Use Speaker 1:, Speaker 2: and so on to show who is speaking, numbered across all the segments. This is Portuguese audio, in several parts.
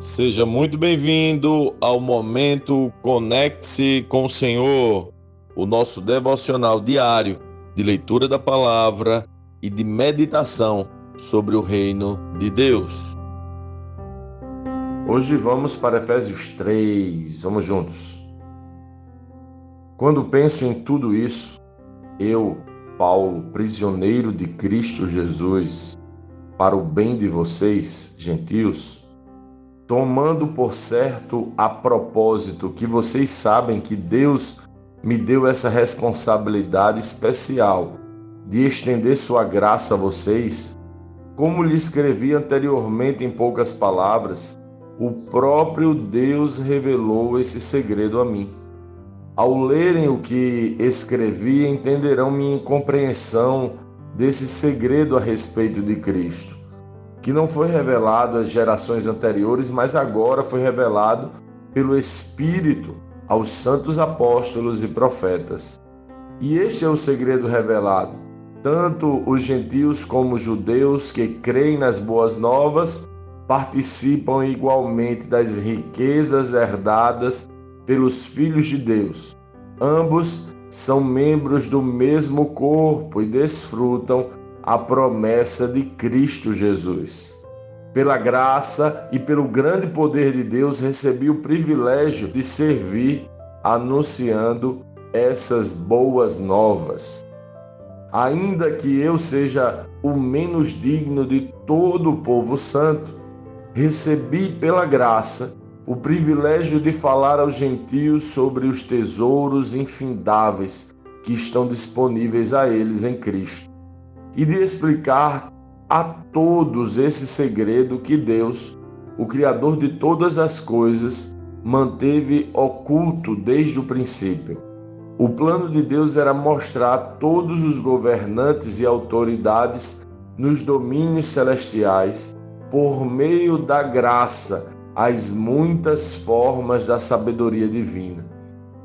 Speaker 1: Seja muito bem-vindo ao momento Conecte-se com o Senhor, o nosso devocional diário de leitura da palavra e de meditação sobre o reino de Deus. Hoje vamos para Efésios 3, vamos juntos. Quando penso em tudo isso, eu, Paulo, prisioneiro de Cristo Jesus, para o bem de vocês, gentios, tomando por certo a propósito que vocês sabem que Deus me deu essa responsabilidade especial de estender sua graça a vocês, como lhe escrevi anteriormente em poucas palavras, o próprio Deus revelou esse segredo a mim. Ao lerem o que escrevi, entenderão minha compreensão desse segredo a respeito de Cristo que não foi revelado às gerações anteriores, mas agora foi revelado pelo Espírito aos santos apóstolos e profetas. E este é o segredo revelado. Tanto os gentios como os judeus que creem nas boas novas participam igualmente das riquezas herdadas pelos filhos de Deus. Ambos são membros do mesmo corpo e desfrutam a promessa de Cristo Jesus. Pela graça e pelo grande poder de Deus, recebi o privilégio de servir anunciando essas boas novas. Ainda que eu seja o menos digno de todo o povo santo, recebi pela graça o privilégio de falar aos gentios sobre os tesouros infindáveis que estão disponíveis a eles em Cristo e de explicar a todos esse segredo que Deus, o Criador de todas as coisas, manteve oculto desde o princípio. O plano de Deus era mostrar a todos os governantes e autoridades nos domínios celestiais, por meio da graça, as muitas formas da sabedoria divina.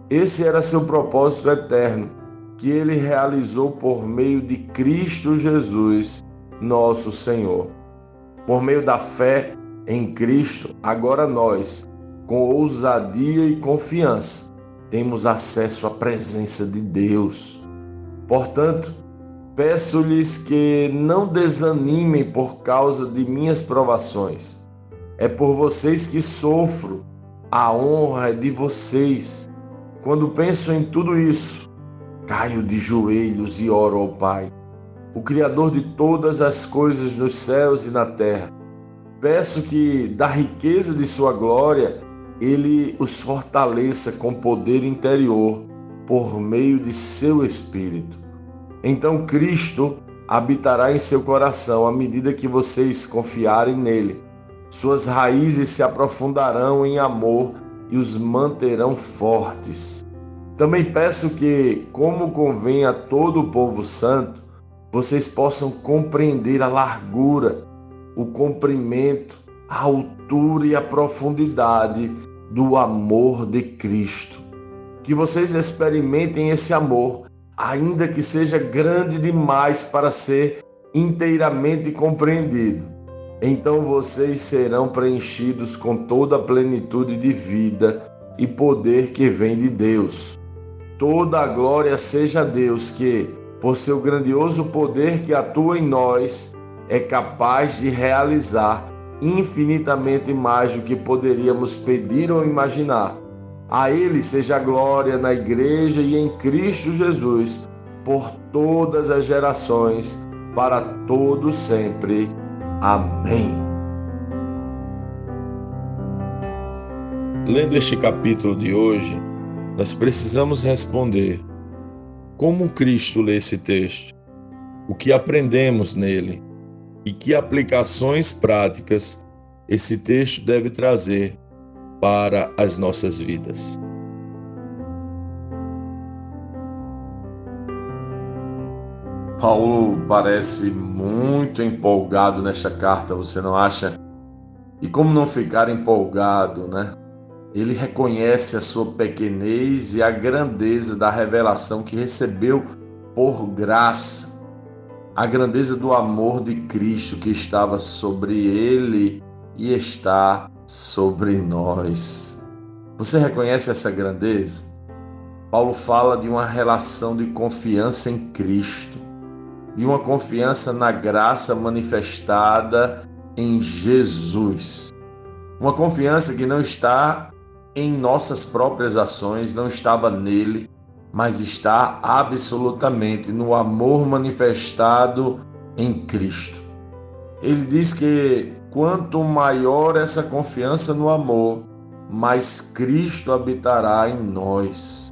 Speaker 1: Esse era seu propósito eterno que ele realizou por meio de Cristo Jesus, nosso Senhor. Por meio da fé em Cristo, agora nós, com ousadia e confiança, temos acesso à presença de Deus. Portanto, peço-lhes que não desanimem por causa de minhas provações. É por vocês que sofro, a honra é de vocês. Quando penso em tudo isso, Caio de joelhos e oro ao Pai, o Criador de todas as coisas nos céus e na terra. Peço que, da riqueza de Sua glória, Ele os fortaleça com poder interior por meio de Seu Espírito. Então Cristo habitará em seu coração à medida que vocês confiarem nele. Suas raízes se aprofundarão em amor e os manterão fortes. Também peço que, como convém a todo o povo santo, vocês possam compreender a largura, o comprimento, a altura e a profundidade do amor de Cristo. Que vocês experimentem esse amor, ainda que seja grande demais para ser inteiramente compreendido. Então vocês serão preenchidos com toda a plenitude de vida e poder que vem de Deus. Toda a glória seja a Deus que, por seu grandioso poder que atua em nós, é capaz de realizar infinitamente mais do que poderíamos pedir ou imaginar. A Ele seja a glória na Igreja e em Cristo Jesus, por todas as gerações, para todos sempre. Amém. Lendo este capítulo de hoje, nós precisamos responder: como Cristo lê esse texto? O que aprendemos nele? E que aplicações práticas esse texto deve trazer para as nossas vidas? Paulo parece muito empolgado nesta carta, você não acha? E como não ficar empolgado, né? Ele reconhece a sua pequenez e a grandeza da revelação que recebeu por graça, a grandeza do amor de Cristo que estava sobre ele e está sobre nós. Você reconhece essa grandeza? Paulo fala de uma relação de confiança em Cristo, de uma confiança na graça manifestada em Jesus. Uma confiança que não está em nossas próprias ações, não estava nele, mas está absolutamente no amor manifestado em Cristo. Ele diz que quanto maior essa confiança no amor, mais Cristo habitará em nós.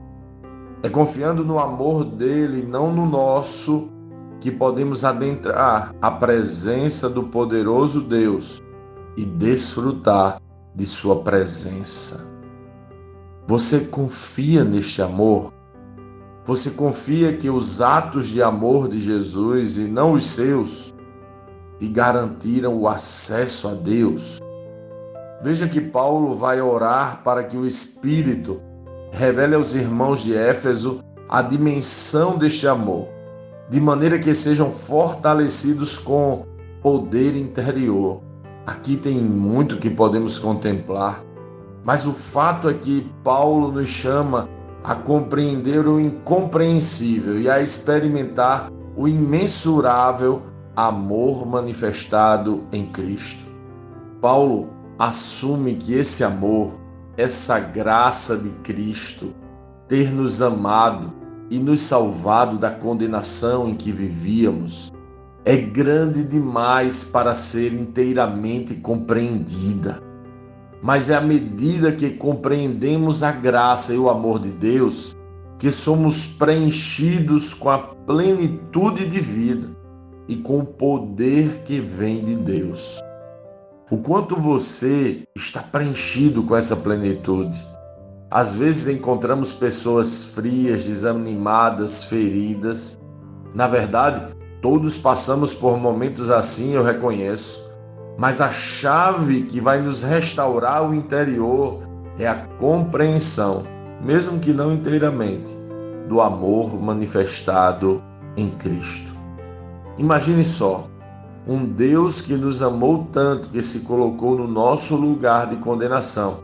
Speaker 1: É confiando no amor dele, não no nosso, que podemos adentrar a presença do poderoso Deus e desfrutar de Sua presença. Você confia neste amor? Você confia que os atos de amor de Jesus e não os seus te garantiram o acesso a Deus? Veja que Paulo vai orar para que o Espírito revele aos irmãos de Éfeso a dimensão deste amor, de maneira que sejam fortalecidos com poder interior. Aqui tem muito que podemos contemplar, mas o fato é que Paulo nos chama a compreender o incompreensível e a experimentar o imensurável amor manifestado em Cristo. Paulo assume que esse amor, essa graça de Cristo, ter nos amado e nos salvado da condenação em que vivíamos, é grande demais para ser inteiramente compreendida. Mas é à medida que compreendemos a graça e o amor de Deus que somos preenchidos com a plenitude de vida e com o poder que vem de Deus. O quanto você está preenchido com essa plenitude. Às vezes encontramos pessoas frias, desanimadas, feridas. Na verdade, todos passamos por momentos assim, eu reconheço. Mas a chave que vai nos restaurar o interior é a compreensão, mesmo que não inteiramente, do amor manifestado em Cristo. Imagine só, um Deus que nos amou tanto que se colocou no nosso lugar de condenação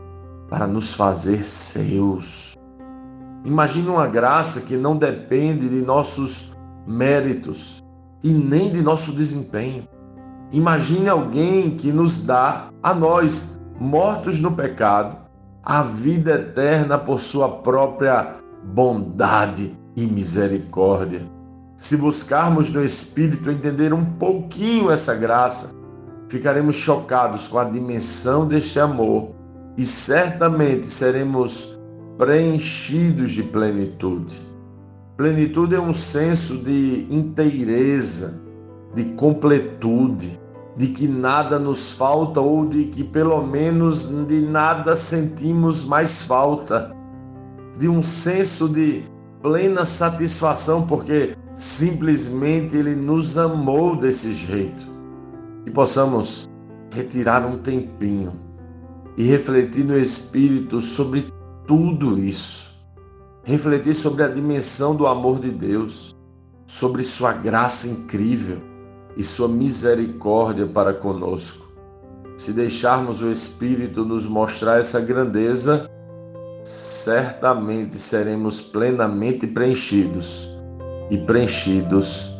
Speaker 1: para nos fazer seus. Imagine uma graça que não depende de nossos méritos e nem de nosso desempenho. Imagine alguém que nos dá a nós, mortos no pecado, a vida eterna por sua própria bondade e misericórdia. Se buscarmos no Espírito entender um pouquinho essa graça, ficaremos chocados com a dimensão deste amor e certamente seremos preenchidos de plenitude. Plenitude é um senso de inteireza, de completude, de que nada nos falta ou de que pelo menos de nada sentimos mais falta, de um senso de plena satisfação, porque simplesmente Ele nos amou desse jeito. Que possamos retirar um tempinho e refletir no Espírito sobre tudo isso. Refletir sobre a dimensão do amor de Deus, sobre Sua graça incrível e Sua misericórdia para conosco. Se deixarmos o Espírito nos mostrar essa grandeza, certamente seremos plenamente preenchidos e preenchidos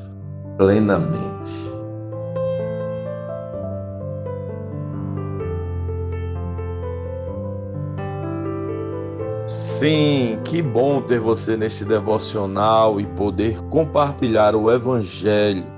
Speaker 1: plenamente. Sim, que bom ter você neste devocional e poder compartilhar o Evangelho.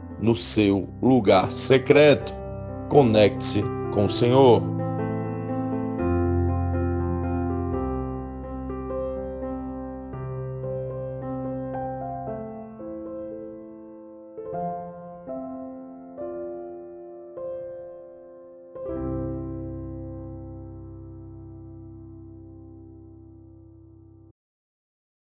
Speaker 1: no seu lugar secreto. Conecte-se com o Senhor.